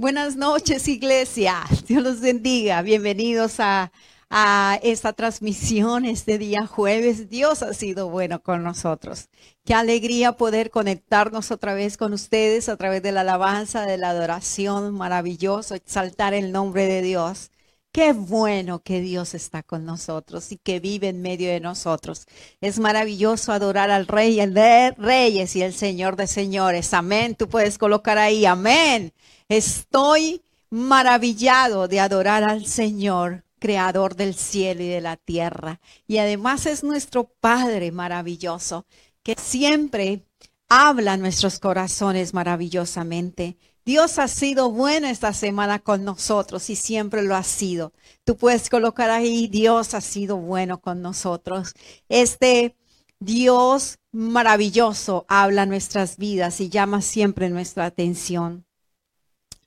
Buenas noches, iglesia. Dios los bendiga. Bienvenidos a, a, esta transmisión este día jueves. Dios ha sido bueno con nosotros. Qué alegría poder conectarnos otra vez con ustedes a través de la alabanza, de la adoración. Maravilloso exaltar el nombre de Dios. Qué bueno que Dios está con nosotros y que vive en medio de nosotros. Es maravilloso adorar al Rey, el de Reyes y el Señor de Señores. Amén. Tú puedes colocar ahí, amén. Estoy maravillado de adorar al Señor, creador del cielo y de la tierra. Y además es nuestro Padre maravilloso, que siempre habla nuestros corazones maravillosamente. Dios ha sido bueno esta semana con nosotros y siempre lo ha sido. Tú puedes colocar ahí, Dios ha sido bueno con nosotros. Este Dios maravilloso habla nuestras vidas y llama siempre nuestra atención.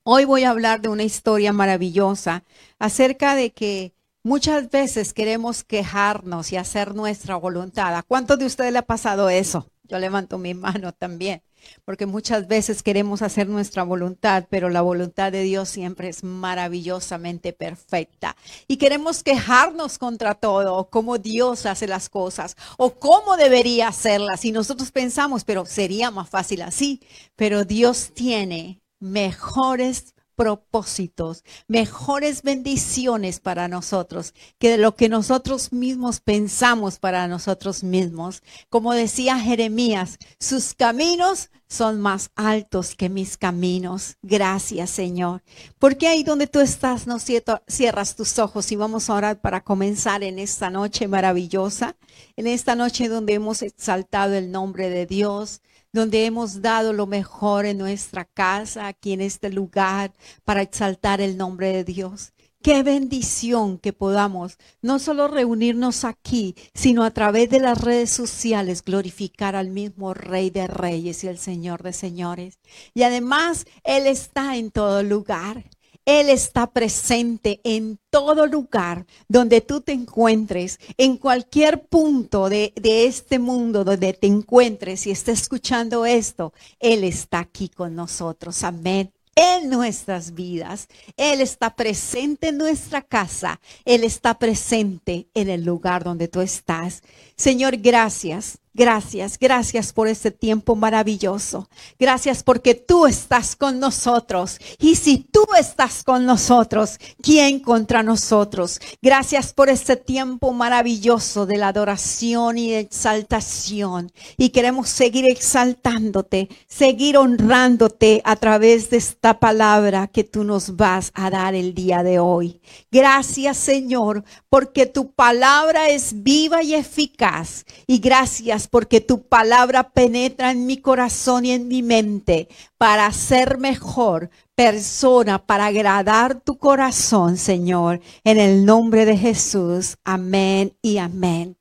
Hoy voy a hablar de una historia maravillosa acerca de que muchas veces queremos quejarnos y hacer nuestra voluntad. ¿A cuántos de ustedes le ha pasado eso? Yo levanto mi mano también, porque muchas veces queremos hacer nuestra voluntad, pero la voluntad de Dios siempre es maravillosamente perfecta. Y queremos quejarnos contra todo, cómo Dios hace las cosas o cómo debería hacerlas. Y nosotros pensamos, pero sería más fácil así. Pero Dios tiene mejores propósitos, mejores bendiciones para nosotros que de lo que nosotros mismos pensamos para nosotros mismos. Como decía Jeremías, sus caminos son más altos que mis caminos. Gracias, Señor. Porque ahí donde tú estás, no cierras tus ojos y vamos a orar para comenzar en esta noche maravillosa, en esta noche donde hemos exaltado el nombre de Dios, donde hemos dado lo mejor en nuestra casa, aquí en este lugar, para exaltar el nombre de Dios. Qué bendición que podamos no solo reunirnos aquí, sino a través de las redes sociales glorificar al mismo Rey de Reyes y el Señor de Señores. Y además, Él está en todo lugar. Él está presente en todo lugar donde tú te encuentres, en cualquier punto de, de, este mundo donde te encuentres y estés escuchando esto. Él está aquí con nosotros. Amén en nuestras vidas. Él está presente en nuestra casa. Él está presente en el lugar donde tú estás. Señor, gracias Gracias, gracias por este tiempo maravilloso. Gracias porque tú estás con nosotros. Y si tú estás con nosotros, ¿quién contra nosotros? Gracias por este tiempo maravilloso de la adoración y exaltación. Y queremos seguir exaltándote, seguir honrándote a través de esta palabra que tú nos vas a dar el día de hoy. Gracias, Señor, porque tu palabra es viva y eficaz. Y gracias porque tu palabra penetra en mi corazón y en mi mente para ser mejor persona, para agradar tu corazón, Señor. En el nombre de Jesús. Amén y amén.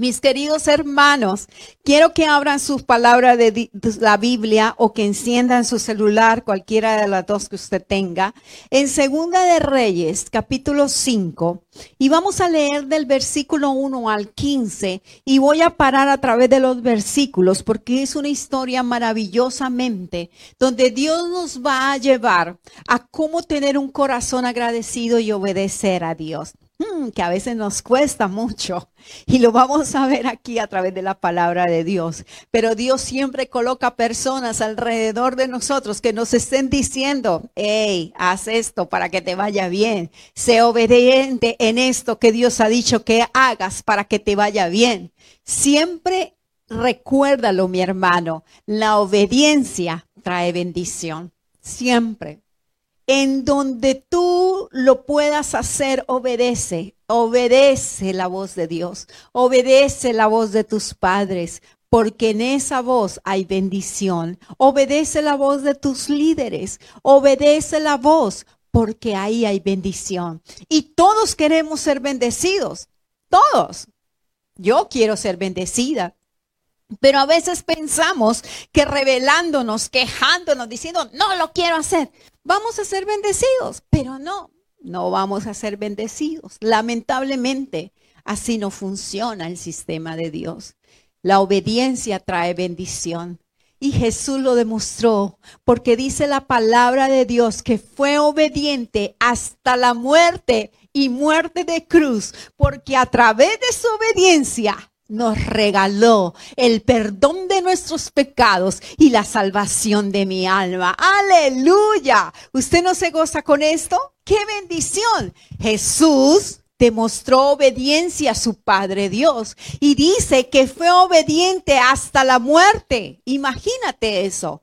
Mis queridos hermanos, quiero que abran sus palabras de la Biblia o que enciendan su celular, cualquiera de las dos que usted tenga, en Segunda de Reyes, capítulo 5, y vamos a leer del versículo 1 al 15, y voy a parar a través de los versículos porque es una historia maravillosamente donde Dios nos va a llevar a cómo tener un corazón agradecido y obedecer a Dios. Mm, que a veces nos cuesta mucho y lo vamos a ver aquí a través de la palabra de Dios. Pero Dios siempre coloca personas alrededor de nosotros que nos estén diciendo, hey, haz esto para que te vaya bien. Sé obediente en esto que Dios ha dicho que hagas para que te vaya bien. Siempre recuérdalo, mi hermano, la obediencia trae bendición. Siempre en donde tú lo puedas hacer, obedece, obedece la voz de Dios, obedece la voz de tus padres, porque en esa voz hay bendición. Obedece la voz de tus líderes, obedece la voz, porque ahí hay bendición. Y todos queremos ser bendecidos, todos. Yo quiero ser bendecida. Pero a veces pensamos que revelándonos, quejándonos, diciendo, no lo quiero hacer, vamos a ser bendecidos. Pero no, no vamos a ser bendecidos. Lamentablemente, así no funciona el sistema de Dios. La obediencia trae bendición. Y Jesús lo demostró, porque dice la palabra de Dios que fue obediente hasta la muerte y muerte de cruz, porque a través de su obediencia nos regaló el perdón de nuestros pecados y la salvación de mi alma. Aleluya. ¿Usted no se goza con esto? ¡Qué bendición! Jesús demostró obediencia a su Padre Dios y dice que fue obediente hasta la muerte. Imagínate eso.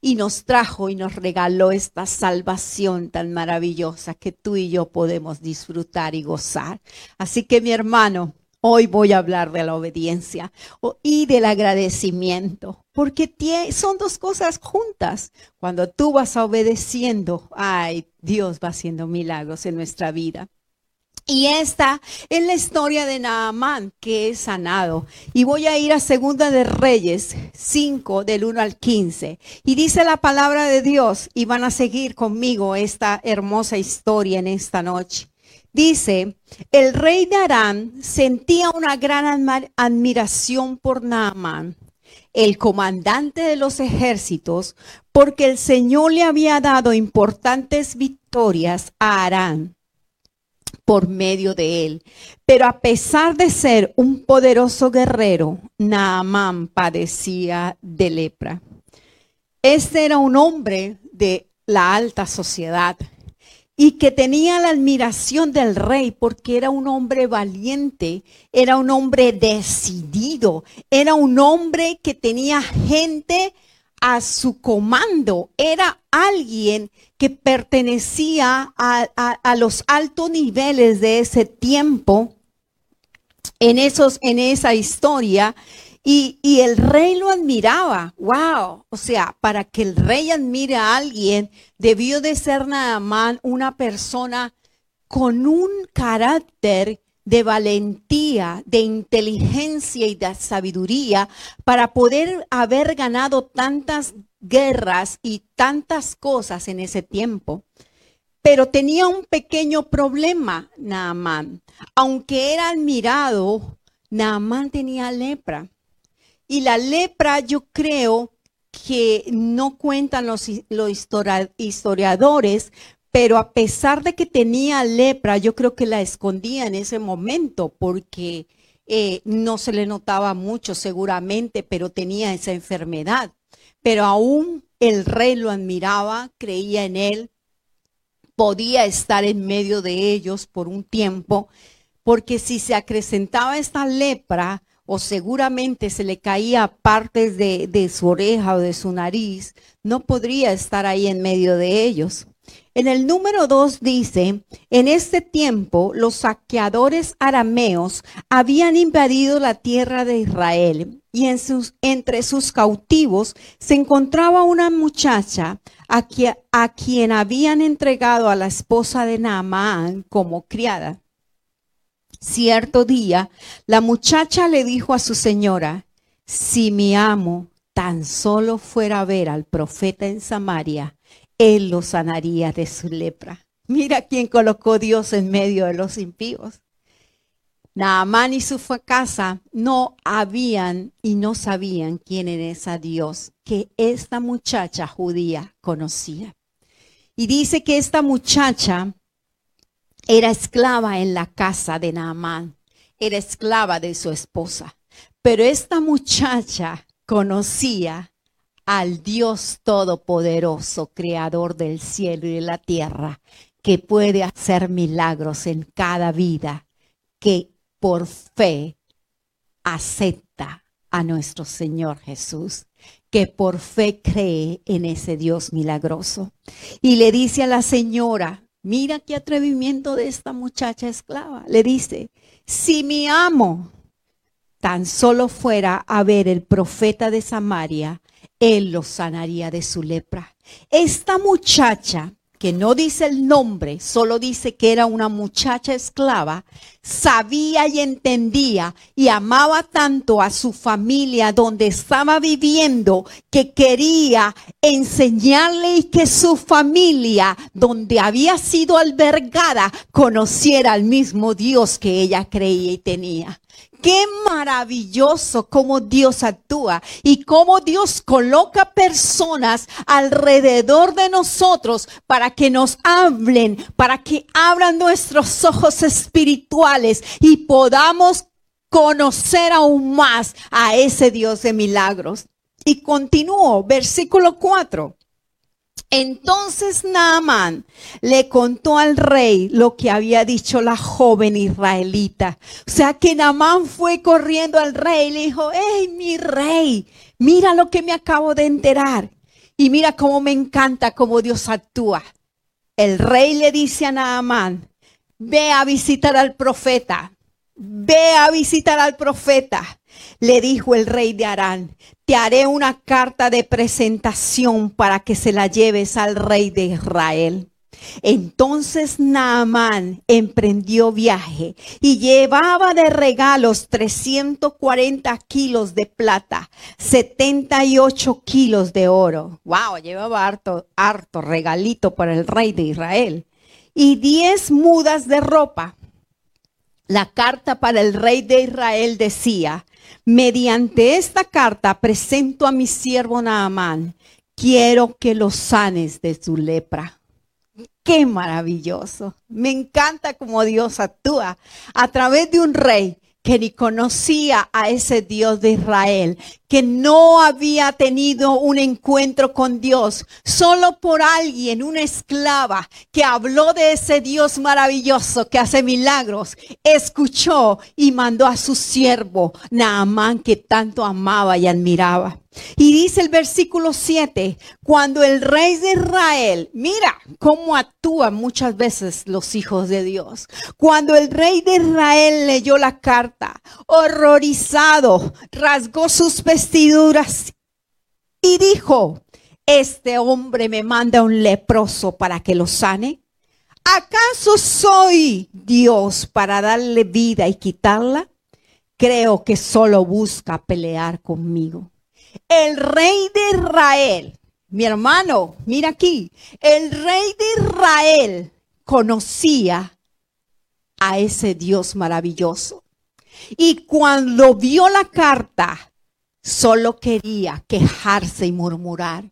Y nos trajo y nos regaló esta salvación tan maravillosa que tú y yo podemos disfrutar y gozar. Así que mi hermano, Hoy voy a hablar de la obediencia y del agradecimiento, porque son dos cosas juntas. Cuando tú vas obedeciendo, ay, Dios va haciendo milagros en nuestra vida. Y esta es la historia de Naamán, que es sanado. Y voy a ir a Segunda de Reyes 5, del 1 al 15. Y dice la palabra de Dios, y van a seguir conmigo esta hermosa historia en esta noche. Dice, el rey de Arán sentía una gran admiración por Naamán, el comandante de los ejércitos, porque el Señor le había dado importantes victorias a Arán por medio de él. Pero a pesar de ser un poderoso guerrero, Naamán padecía de lepra. Este era un hombre de la alta sociedad y que tenía la admiración del rey porque era un hombre valiente, era un hombre decidido, era un hombre que tenía gente a su comando, era alguien que pertenecía a, los altos niveles de ese tiempo. En, esos, en esa historia y, el rey lo admiraba. ¡Wow! O sea, para que el rey admire a alguien, debió de ser nada más una persona con un carácter de valentía, de inteligencia y de sabiduría para poder haber ganado tantas guerras y tantas cosas en ese tiempo. Pero tenía un pequeño problema, Naamán. Aunque era admirado, Naamán tenía lepra. Y la lepra yo creo que no cuentan los, historiadores, pero a pesar de que tenía lepra, yo creo que la escondía en ese momento porque eh, no se le notaba mucho seguramente, pero tenía esa enfermedad. Pero aún el rey lo admiraba, creía en él, podía estar en medio de ellos por un tiempo, porque si se acrecentaba esta lepra, o seguramente se le caía partes de, su oreja o de su nariz, no podría estar ahí en medio de ellos. En el número 2 dice, en este tiempo los saqueadores arameos habían invadido la tierra de Israel y entre sus cautivos se encontraba una muchacha a, a quien habían entregado a la esposa de Naamán como criada. Cierto día, la muchacha le dijo a su señora, si mi amo tan solo fuera a ver al profeta en Samaria, él lo sanaría de su lepra. Mira quién colocó Dios en medio de los impíos. Naamán y su casa no habían y no sabían quién era Dios que esta muchacha judía conocía. Y dice que esta muchacha era esclava en la casa de Naamán, era esclava de su esposa. Pero esta muchacha conocía al Dios Todopoderoso, Creador del cielo y de la tierra, que puede hacer milagros en cada vida, que por fe acepta a nuestro Señor Jesús, que por fe cree en ese Dios milagroso. Y le dice a la señora, Mira qué atrevimiento de esta muchacha esclava. Le dice, si mi amo tan solo fuera a ver el profeta de Samaria, él lo sanaría de su lepra. Esta muchacha que no dice el nombre, solo dice que era una muchacha esclava, sabía y entendía y amaba tanto a su familia donde estaba viviendo que quería enseñarle y que su familia donde había sido albergada conociera al mismo Dios que ella creía y tenía Qué maravilloso cómo Dios actúa y cómo Dios coloca personas alrededor de nosotros para que nos hablen, para que abran nuestros ojos espirituales y podamos conocer aún más a ese Dios de milagros. Y continúo, versículo 4. Entonces Naamán le contó al rey lo que había dicho la joven israelita. O sea que Naamán fue corriendo al rey y le dijo, hey, mi rey, mira lo que me acabo de enterar. Y mira cómo me encanta cómo Dios actúa. El rey le dice a Naamán, ve a visitar al profeta, ve a visitar al profeta. Le dijo el rey de Arán, te haré una carta de presentación para que se la lleves al rey de Israel. Entonces Naamán emprendió viaje y llevaba de regalos 340 kilos de plata, 78 kilos de oro. Wow, llevaba harto, harto regalito para el rey de Israel. Y 10 mudas de ropa. La carta para el rey de Israel decía, mediante esta carta presento a mi siervo Naamán, quiero que lo sanes de su lepra. Qué maravilloso. Me encanta cómo Dios actúa a través de un rey que ni conocía a ese Dios de Israel, que no había tenido un encuentro con Dios, solo por alguien, una esclava que habló de ese Dios maravilloso que hace milagros, escuchó y mandó a su siervo, Naamán, que tanto amaba y admiraba. Y dice el versículo 7, cuando el rey de Israel, mira cómo actúan muchas veces los hijos de Dios, cuando el rey de Israel leyó la carta, horrorizado, rasgó sus vestiduras y dijo, este hombre me manda un leproso para que lo sane. ¿Acaso soy Dios para darle vida y quitarla? Creo que solo busca pelear conmigo. El rey de Israel, mi hermano, mira aquí, el rey de Israel conocía a ese Dios maravilloso. Y cuando vio la carta, solo quería quejarse y murmurar.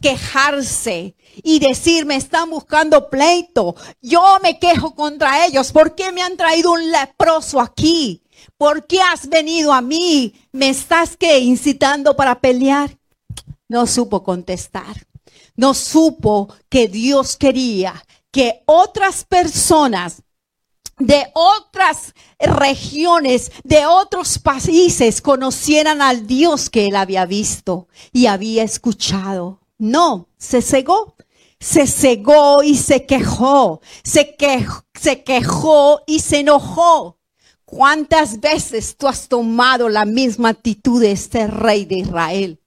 Quejarse y decir, me están buscando pleito. Yo me quejo contra ellos. ¿Por qué me han traído un leproso aquí? ¿Por qué has venido a mí? ¿Me estás que incitando para pelear? No supo contestar. No supo que Dios quería que otras personas de otras regiones, de otros países, conocieran al Dios que él había visto y había escuchado. No, se cegó. Se cegó y se quejó. Se, quejó, se quejó y se enojó. ¿Cuántas veces tú has tomado la misma actitud de este rey de Israel?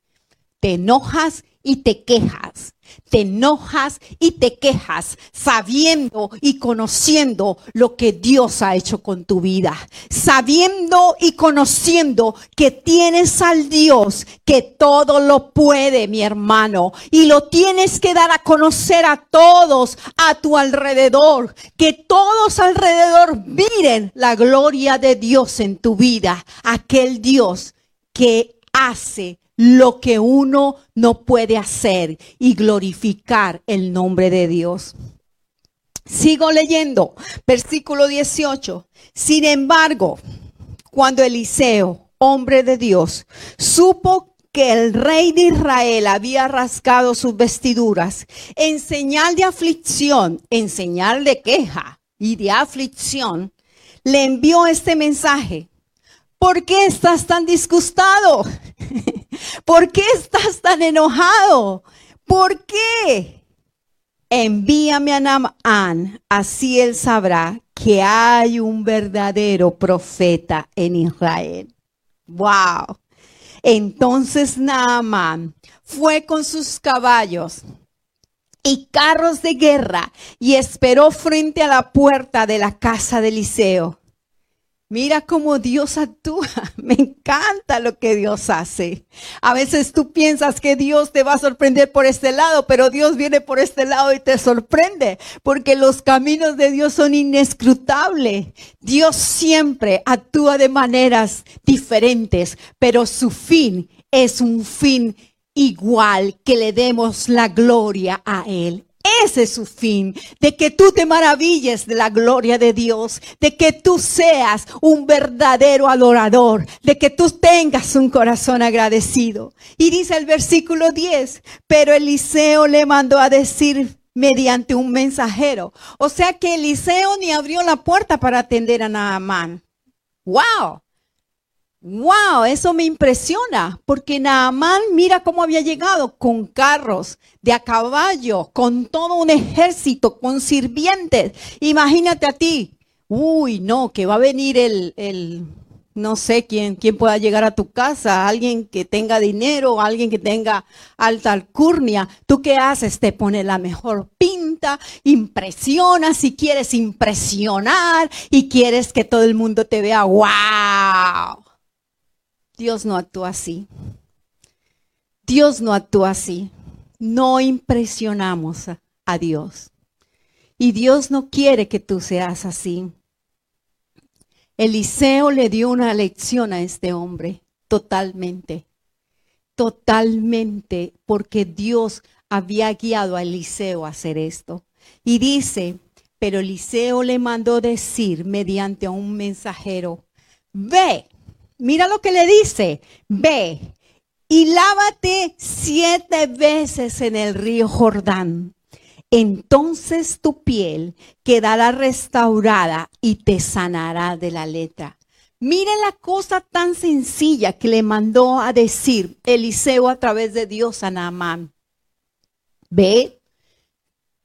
Te enojas y te quejas te enojas y te quejas sabiendo y conociendo lo que Dios ha hecho con tu vida. Sabiendo y conociendo que tienes al Dios que todo lo puede, mi hermano. Y lo tienes que dar a conocer a todos a tu alrededor. Que todos alrededor miren la gloria de Dios en tu vida. Aquel Dios que hace lo que uno no puede hacer y glorificar el nombre de Dios. Sigo leyendo, versículo 18. Sin embargo, cuando Eliseo, hombre de Dios, supo que el rey de Israel había rasgado sus vestiduras en señal de aflicción, en señal de queja y de aflicción, le envió este mensaje. ¿Por qué estás tan disgustado? ¿Por qué estás tan enojado? ¿Por qué? Envíame a Naamán, así él sabrá que hay un verdadero profeta en Israel. Wow. Entonces Naamán fue con sus caballos y carros de guerra y esperó frente a la puerta de la casa de Eliseo. Mira cómo Dios actúa. Me encanta lo que Dios hace. A veces tú piensas que Dios te va a sorprender por este lado, pero Dios viene por este lado y te sorprende, porque los caminos de Dios son inescrutables. Dios siempre actúa de maneras diferentes, pero su fin es un fin igual que le demos la gloria a Él. Ese es su fin, de que tú te maravilles de la gloria de Dios, de que tú seas un verdadero adorador, de que tú tengas un corazón agradecido. Y dice el versículo 10, pero Eliseo le mandó a decir mediante un mensajero. O sea que Eliseo ni abrió la puerta para atender a Naamán. ¡Wow! Wow, eso me impresiona, porque Naamán mira cómo había llegado con carros de a caballo, con todo un ejército, con sirvientes. Imagínate a ti. Uy, no, que va a venir el, el no sé quién, quién pueda llegar a tu casa, alguien que tenga dinero, alguien que tenga alta alcurnia. ¿Tú qué haces? Te pone la mejor pinta, impresiona si quieres impresionar y quieres que todo el mundo te vea. ¡Wow! Dios no actúa así. Dios no actúa así. No impresionamos a, Dios. Y Dios no quiere que tú seas así. Eliseo le dio una lección a este hombre, totalmente, totalmente, porque Dios había guiado a Eliseo a hacer esto. Y dice, pero Eliseo le mandó decir mediante un mensajero, ve mira lo que le dice, ve y lávate siete veces en el río Jordán. Entonces tu piel quedará restaurada y te sanará de la letra. Mire la cosa tan sencilla que le mandó a decir Eliseo a través de Dios a Naamán. Ve,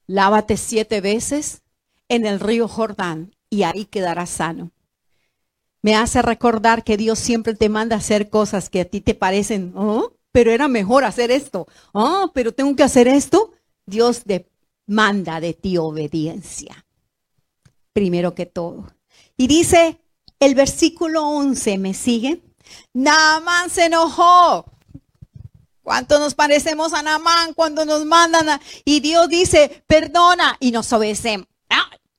lávate siete veces en el río Jordán y ahí quedarás sano me hace recordar que Dios siempre te manda a hacer cosas que a ti te parecen, oh, pero era mejor hacer esto, oh, pero tengo que hacer esto. Dios demanda de ti obediencia, primero que todo. Y dice el versículo 11, ¿me sigue? Naamán se enojó. ¿Cuánto nos parecemos a Naamán cuando nos mandan? A... Y Dios dice, perdona y nos obedecemos.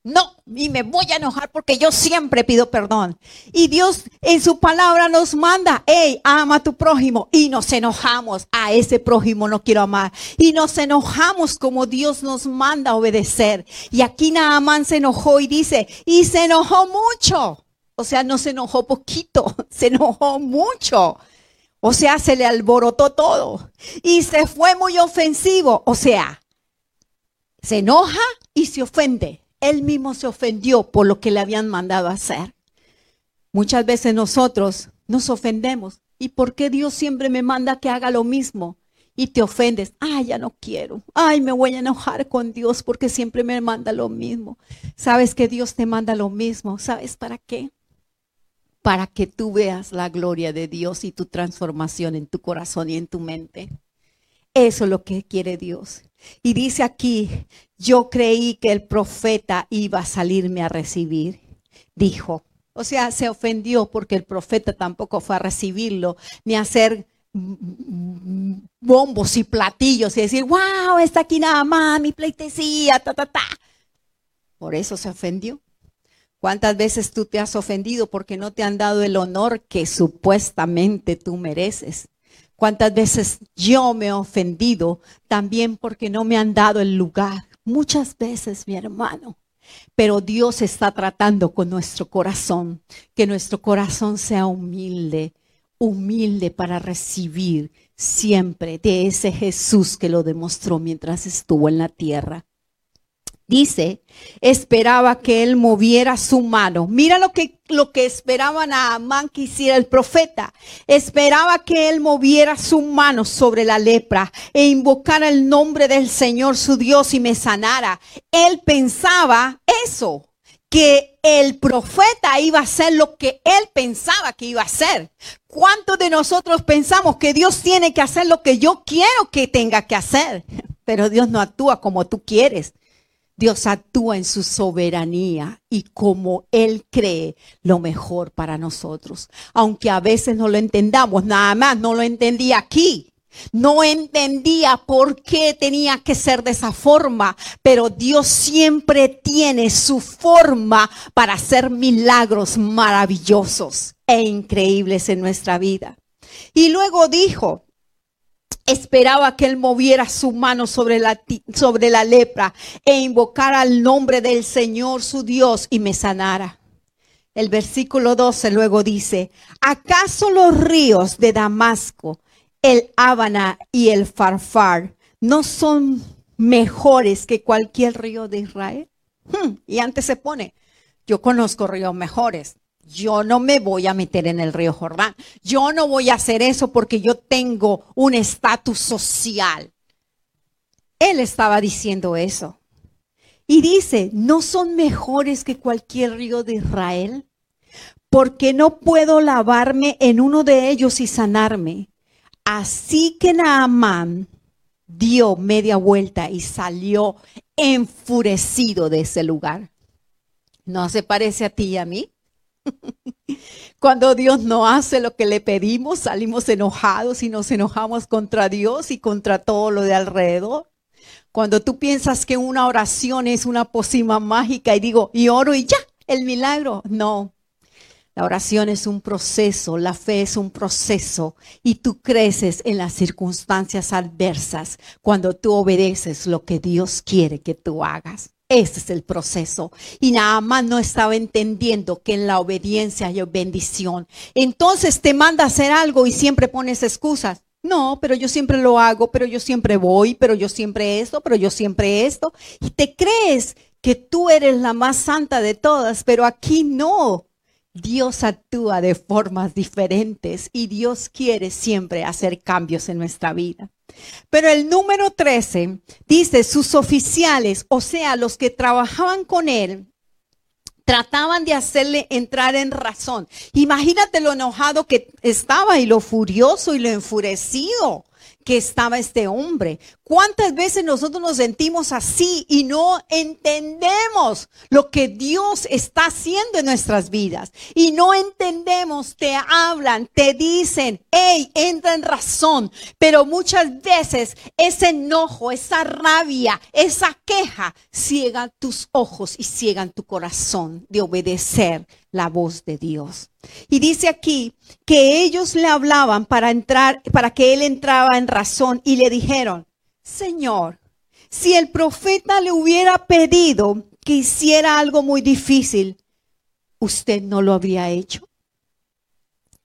No, y me voy a enojar porque yo siempre pido perdón. Y Dios en su palabra nos manda, hey, ama a tu prójimo. Y nos enojamos, a ese prójimo no quiero amar. Y nos enojamos como Dios nos manda a obedecer. Y aquí Naamán se enojó y dice, y se enojó mucho. O sea, no se enojó poquito, se enojó mucho. O sea, se le alborotó todo. Y se fue muy ofensivo. O sea, se enoja y se ofende él mismo se ofendió por lo que le habían mandado hacer. Muchas veces nosotros nos ofendemos. ¿Y por qué Dios siempre me manda que haga lo mismo? Y te ofendes. Ay, ya no quiero. Ay, me voy a enojar con Dios porque siempre me manda lo mismo. Sabes que Dios te manda lo mismo. ¿Sabes para qué? Para que tú veas la gloria de Dios y tu transformación en tu corazón y en tu mente. Eso es lo que quiere Dios. Y dice aquí, yo creí que el profeta iba a salirme a recibir, dijo. O sea, se ofendió porque el profeta tampoco fue a recibirlo, ni a hacer bombos y platillos y decir, wow, está aquí nada más, mi pleitesía, ta, ta, ta. Por eso se ofendió. ¿Cuántas veces tú te has ofendido porque no te han dado el honor que supuestamente tú mereces? ¿Cuántas veces yo me he ofendido también porque no me han dado el lugar? Muchas veces, mi hermano. Pero Dios está tratando con nuestro corazón, que nuestro corazón sea humilde, humilde para recibir siempre de ese Jesús que lo demostró mientras estuvo en la tierra. Dice, esperaba que él moviera su mano. Mira lo que, lo que esperaban a Amán que hiciera el profeta. Esperaba que él moviera su mano sobre la lepra e invocara el nombre del Señor su Dios y me sanara. Él pensaba eso, que el profeta iba a hacer lo que él pensaba que iba a hacer. ¿Cuántos de nosotros pensamos que Dios tiene que hacer lo que yo quiero que tenga que hacer? Pero Dios no actúa como tú quieres. Dios actúa en su soberanía y como Él cree lo mejor para nosotros. Aunque a veces no lo entendamos, nada más no lo entendí aquí. No entendía por qué tenía que ser de esa forma, pero Dios siempre tiene su forma para hacer milagros maravillosos e increíbles en nuestra vida. Y luego dijo, esperaba que él moviera su mano sobre la, sobre la lepra e invocara el nombre del Señor su Dios y me sanara. El versículo 12 luego dice, ¿acaso los ríos de Damasco, el Ábana y el Farfar no son mejores que cualquier río de Israel? Hmm, y antes se pone, yo conozco ríos mejores. Yo no me voy a meter en el río Jordán. Yo no voy a hacer eso porque yo tengo un estatus social. Él estaba diciendo eso. Y dice, ¿no son mejores que cualquier río de Israel? Porque no puedo lavarme en uno de ellos y sanarme. Así que Naamán dio media vuelta y salió enfurecido de ese lugar. ¿No se parece a ti y a mí? Cuando Dios no hace lo que le pedimos, salimos enojados y nos enojamos contra Dios y contra todo lo de alrededor. Cuando tú piensas que una oración es una pócima mágica y digo, y oro y ya, el milagro. No, la oración es un proceso, la fe es un proceso y tú creces en las circunstancias adversas cuando tú obedeces lo que Dios quiere que tú hagas. Ese es el proceso. Y nada más no estaba entendiendo que en la obediencia hay bendición. Entonces te manda a hacer algo y siempre pones excusas. No, pero yo siempre lo hago, pero yo siempre voy, pero yo siempre esto, pero yo siempre esto. Y te crees que tú eres la más santa de todas, pero aquí no. Dios actúa de formas diferentes y Dios quiere siempre hacer cambios en nuestra vida. Pero el número 13 dice, sus oficiales, o sea, los que trabajaban con él, trataban de hacerle entrar en razón. Imagínate lo enojado que estaba y lo furioso y lo enfurecido que estaba este hombre. ¿Cuántas veces nosotros nos sentimos así y no entendemos lo que Dios está haciendo en nuestras vidas? Y no entendemos, te hablan, te dicen, hey, entra en razón. Pero muchas veces ese enojo, esa rabia, esa queja ciega tus ojos y ciegan tu corazón de obedecer la voz de Dios. Y dice aquí que ellos le hablaban para entrar, para que él entraba en razón y le dijeron, Señor, si el profeta le hubiera pedido que hiciera algo muy difícil, usted no lo habría hecho.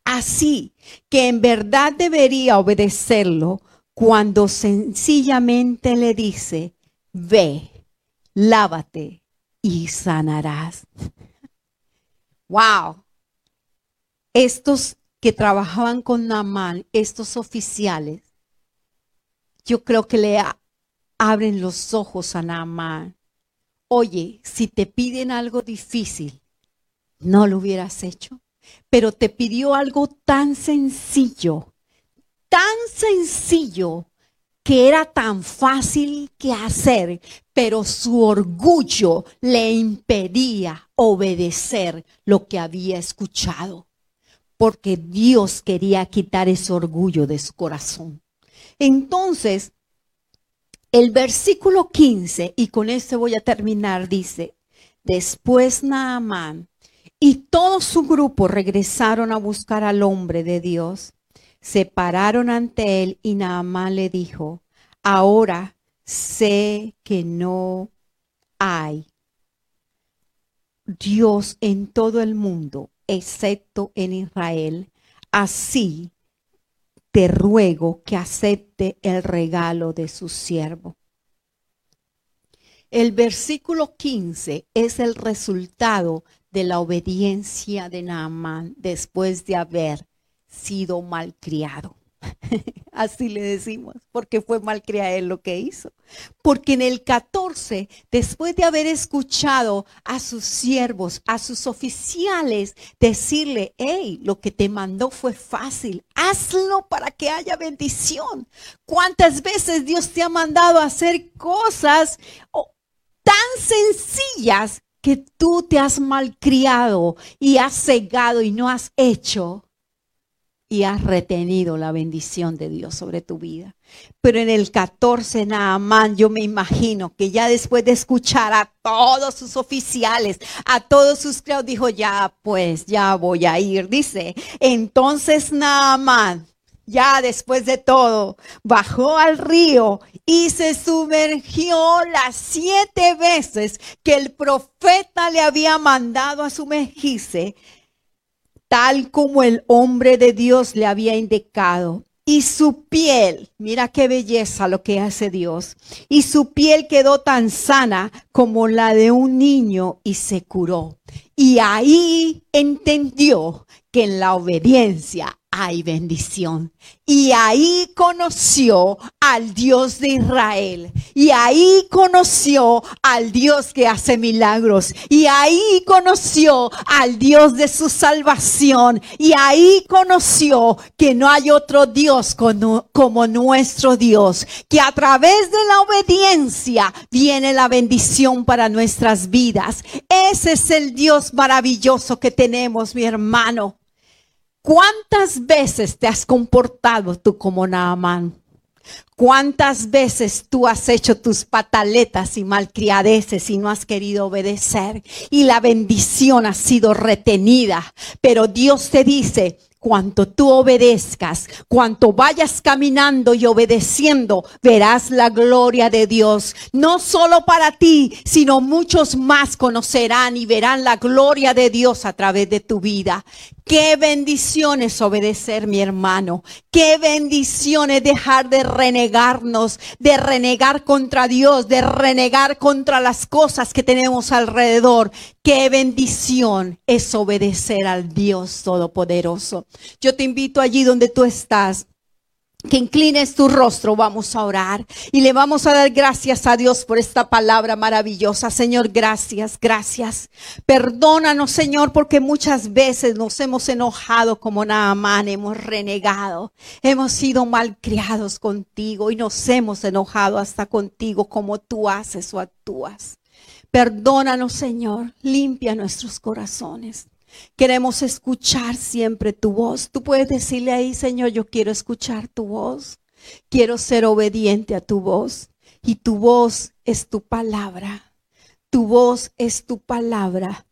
Así que en verdad debería obedecerlo cuando sencillamente le dice, ve, lávate y sanarás. Wow. Estos que trabajaban con Naamán, estos oficiales, yo creo que le abren los ojos a Naamán. Oye, si te piden algo difícil, no lo hubieras hecho, pero te pidió algo tan sencillo, tan sencillo que era tan fácil que hacer, pero su orgullo le impedía obedecer lo que había escuchado, porque Dios quería quitar ese orgullo de su corazón. Entonces, el versículo 15, y con este voy a terminar, dice, después Naamán y todo su grupo regresaron a buscar al hombre de Dios se pararon ante él y Naamán le dijo, ahora sé que no hay Dios en todo el mundo, excepto en Israel. Así te ruego que acepte el regalo de su siervo. El versículo 15 es el resultado de la obediencia de Naamán después de haber sido malcriado. Así le decimos, porque fue malcriado lo que hizo. Porque en el 14, después de haber escuchado a sus siervos, a sus oficiales, decirle, hey, lo que te mandó fue fácil, hazlo para que haya bendición. ¿Cuántas veces Dios te ha mandado a hacer cosas tan sencillas que tú te has malcriado y has cegado y no has hecho y has retenido la bendición de Dios sobre tu vida. Pero en el 14, Naamán, yo me imagino que ya después de escuchar a todos sus oficiales, a todos sus creados, dijo, ya pues, ya voy a ir. Dice, entonces Naamán, ya después de todo, bajó al río y se sumergió las siete veces que el profeta le había mandado a sumergirse, tal como el hombre de Dios le había indicado. Y su piel, mira qué belleza lo que hace Dios, y su piel quedó tan sana como la de un niño y se curó. Y ahí entendió que en la obediencia hay bendición. Y ahí conoció al Dios de Israel. Y ahí conoció al Dios que hace milagros. Y ahí conoció al Dios de su salvación. Y ahí conoció que no hay otro Dios como, nuestro Dios. Que a través de la obediencia viene la bendición para nuestras vidas. Ese es el Dios maravilloso que tenemos, mi hermano. ¿Cuántas veces te has comportado tú como Naamán? ¿Cuántas veces tú has hecho tus pataletas y malcriadeces y no has querido obedecer? Y la bendición ha sido retenida. Pero Dios te dice, cuanto tú obedezcas, cuanto vayas caminando y obedeciendo, verás la gloria de Dios. No solo para ti, sino muchos más conocerán y verán la gloria de Dios a través de tu vida. Qué bendiciones obedecer, mi hermano. Qué bendiciones dejar de renegarnos, de renegar contra Dios, de renegar contra las cosas que tenemos alrededor. Qué bendición es obedecer al Dios Todopoderoso. Yo te invito allí donde tú estás que inclines tu rostro, vamos a orar y le vamos a dar gracias a Dios por esta palabra maravillosa. Señor, gracias, gracias. Perdónanos, Señor, porque muchas veces nos hemos enojado como Naamán, hemos renegado, hemos sido malcriados contigo y nos hemos enojado hasta contigo como tú haces o actúas. Perdónanos, Señor, limpia nuestros corazones. Queremos escuchar siempre tu voz. Tú puedes decirle ahí, Señor, yo quiero escuchar tu voz. Quiero ser obediente a tu voz. Y tu voz es tu palabra. Tu voz es tu palabra.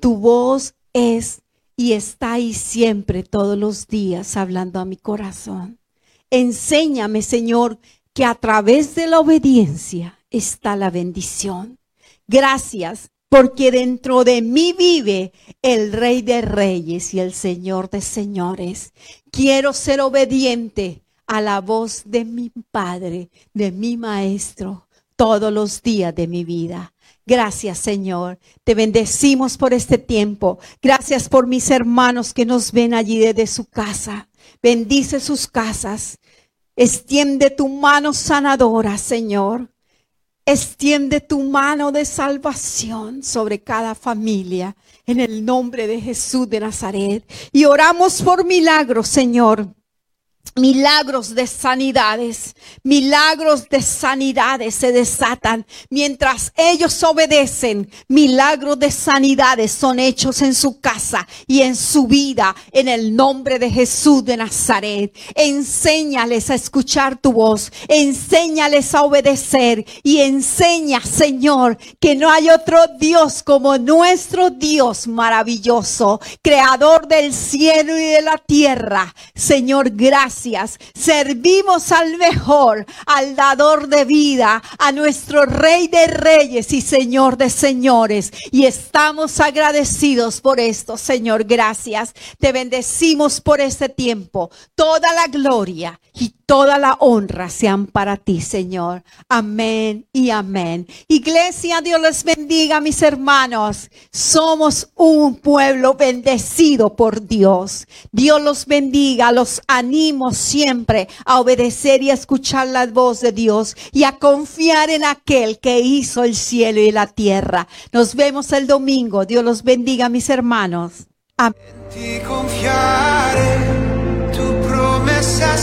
Tu voz es y está ahí siempre todos los días hablando a mi corazón. Enséñame, Señor, que a través de la obediencia está la bendición. Gracias porque dentro de mí vive el Rey de Reyes y el Señor de Señores. Quiero ser obediente a la voz de mi Padre, de mi Maestro, todos los días de mi vida. Gracias, Señor. Te bendecimos por este tiempo. Gracias por mis hermanos que nos ven allí desde su casa. Bendice sus casas. Extiende tu mano sanadora, Señor. Extiende tu mano de salvación sobre cada familia en el nombre de Jesús de Nazaret. Y oramos por milagros, Señor Milagros de sanidades, milagros de sanidades se desatan mientras ellos obedecen. Milagros de sanidades son hechos en su casa y en su vida en el nombre de Jesús de Nazaret. Enséñales a escuchar tu voz, enséñales a obedecer y enseña, Señor, que no hay otro Dios como nuestro Dios maravilloso, creador del cielo y de la tierra. Señor, gracias Servimos al mejor, al dador de vida, a nuestro Rey de Reyes y Señor de Señores. Y estamos agradecidos por esto, Señor. Gracias. Te bendecimos por este tiempo. Toda la gloria y toda la honra sean para ti, Señor. Amén y amén. Iglesia, Dios les bendiga, mis hermanos. Somos un pueblo bendecido por Dios. Dios los bendiga, los animo siempre a obedecer y a escuchar la voz de Dios y a confiar en aquel que hizo el cielo y la tierra. Nos vemos el domingo. Dios los bendiga, mis hermanos. Amén. tu promesa